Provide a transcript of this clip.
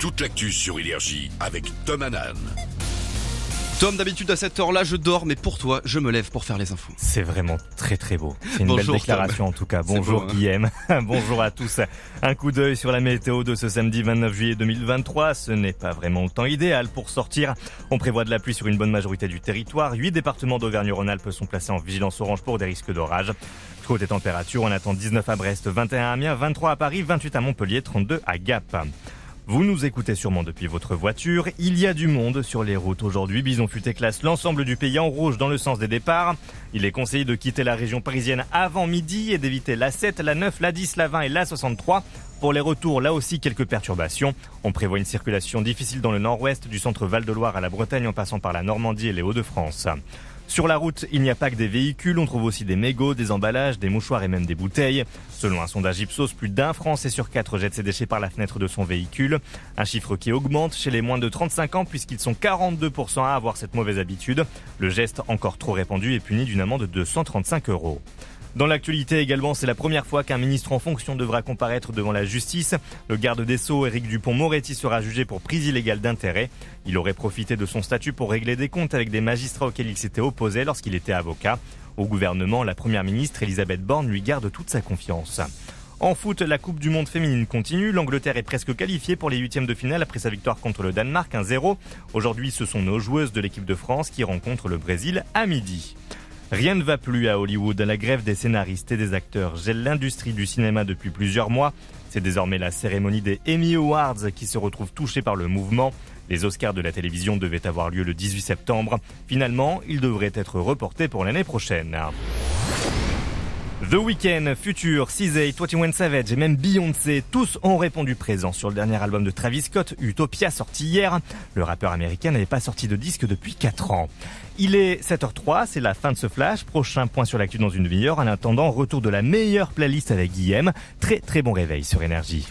toute l'actu sur Énergie avec Tom Hanan. Tom, d'habitude à cette heure-là, je dors, mais pour toi, je me lève pour faire les infos. C'est vraiment très très beau. C'est une Bonjour, belle déclaration en tout cas. Bonjour beau, hein. Guillaume. Bonjour à tous. Un coup d'œil sur la météo de ce samedi 29 juillet 2023. Ce n'est pas vraiment le temps idéal pour sortir. On prévoit de la pluie sur une bonne majorité du territoire. Huit départements d'Auvergne-Rhône-Alpes sont placés en vigilance orange pour des risques d'orage. Côté température, on attend 19 à Brest, 21 à Amiens, 23 à Paris, 28 à Montpellier, 32 à Gap. Vous nous écoutez sûrement depuis votre voiture. Il y a du monde sur les routes aujourd'hui. Bison Futé classe l'ensemble du pays en rouge dans le sens des départs. Il est conseillé de quitter la région parisienne avant midi et d'éviter la 7, la 9, la 10, la 20 et la 63. Pour les retours, là aussi quelques perturbations. On prévoit une circulation difficile dans le nord-ouest du centre Val-de-Loire à la Bretagne en passant par la Normandie et les Hauts-de-France. Sur la route, il n'y a pas que des véhicules, on trouve aussi des mégots, des emballages, des mouchoirs et même des bouteilles. Selon un sondage Ipsos, plus d'un Français sur quatre jette ses déchets par la fenêtre de son véhicule. Un chiffre qui augmente chez les moins de 35 ans puisqu'ils sont 42% à avoir cette mauvaise habitude. Le geste encore trop répandu est puni d'une amende de 135 euros. Dans l'actualité également, c'est la première fois qu'un ministre en fonction devra comparaître devant la justice. Le garde des Sceaux, Éric Dupont-Moretti, sera jugé pour prise illégale d'intérêt. Il aurait profité de son statut pour régler des comptes avec des magistrats auxquels il s'était opposé lorsqu'il était avocat. Au gouvernement, la première ministre Elisabeth Borne lui garde toute sa confiance. En foot, la Coupe du Monde féminine continue. L'Angleterre est presque qualifiée pour les huitièmes de finale après sa victoire contre le Danemark 1-0. Aujourd'hui, ce sont nos joueuses de l'équipe de France qui rencontrent le Brésil à midi. Rien ne va plus à Hollywood. La grève des scénaristes et des acteurs gèle l'industrie du cinéma depuis plusieurs mois. C'est désormais la cérémonie des Emmy Awards qui se retrouve touchée par le mouvement. Les Oscars de la télévision devaient avoir lieu le 18 septembre. Finalement, ils devraient être reportés pour l'année prochaine. The Weeknd, Future, CZA, 21 Savage et même Beyoncé, tous ont répondu présent sur le dernier album de Travis Scott, Utopia, sorti hier. Le rappeur américain n'avait pas sorti de disque depuis 4 ans. Il est 7h03, c'est la fin de ce flash. Prochain point sur l'actu dans une demi-heure. En attendant, retour de la meilleure playlist avec Guillaume. Très très bon réveil sur Énergie.